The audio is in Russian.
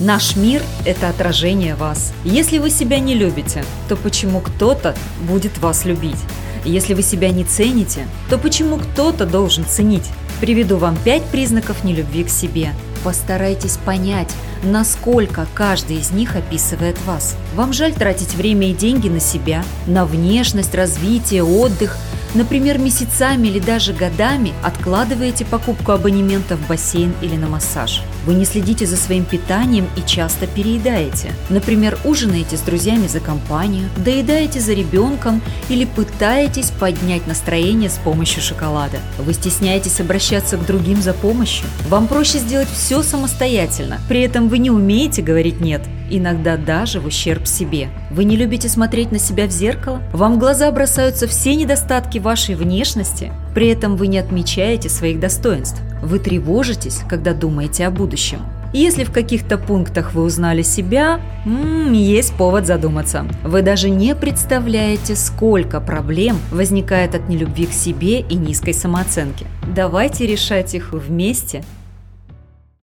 Наш мир – это отражение вас. Если вы себя не любите, то почему кто-то будет вас любить? Если вы себя не цените, то почему кто-то должен ценить? Приведу вам пять признаков нелюбви к себе. Постарайтесь понять, насколько каждый из них описывает вас. Вам жаль тратить время и деньги на себя, на внешность, развитие, отдых – Например, месяцами или даже годами откладываете покупку абонемента в бассейн или на массаж. Вы не следите за своим питанием и часто переедаете. Например, ужинаете с друзьями за компанию, доедаете за ребенком или пытаетесь поднять настроение с помощью шоколада. Вы стесняетесь обращаться к другим за помощью. Вам проще сделать все самостоятельно. При этом вы не умеете говорить «нет» иногда даже в ущерб себе. Вы не любите смотреть на себя в зеркало? Вам в глаза бросаются все недостатки вашей внешности? При этом вы не отмечаете своих достоинств. Вы тревожитесь, когда думаете о будущем. Если в каких-то пунктах вы узнали себя, м-м, есть повод задуматься. Вы даже не представляете, сколько проблем возникает от нелюбви к себе и низкой самооценки. Давайте решать их вместе –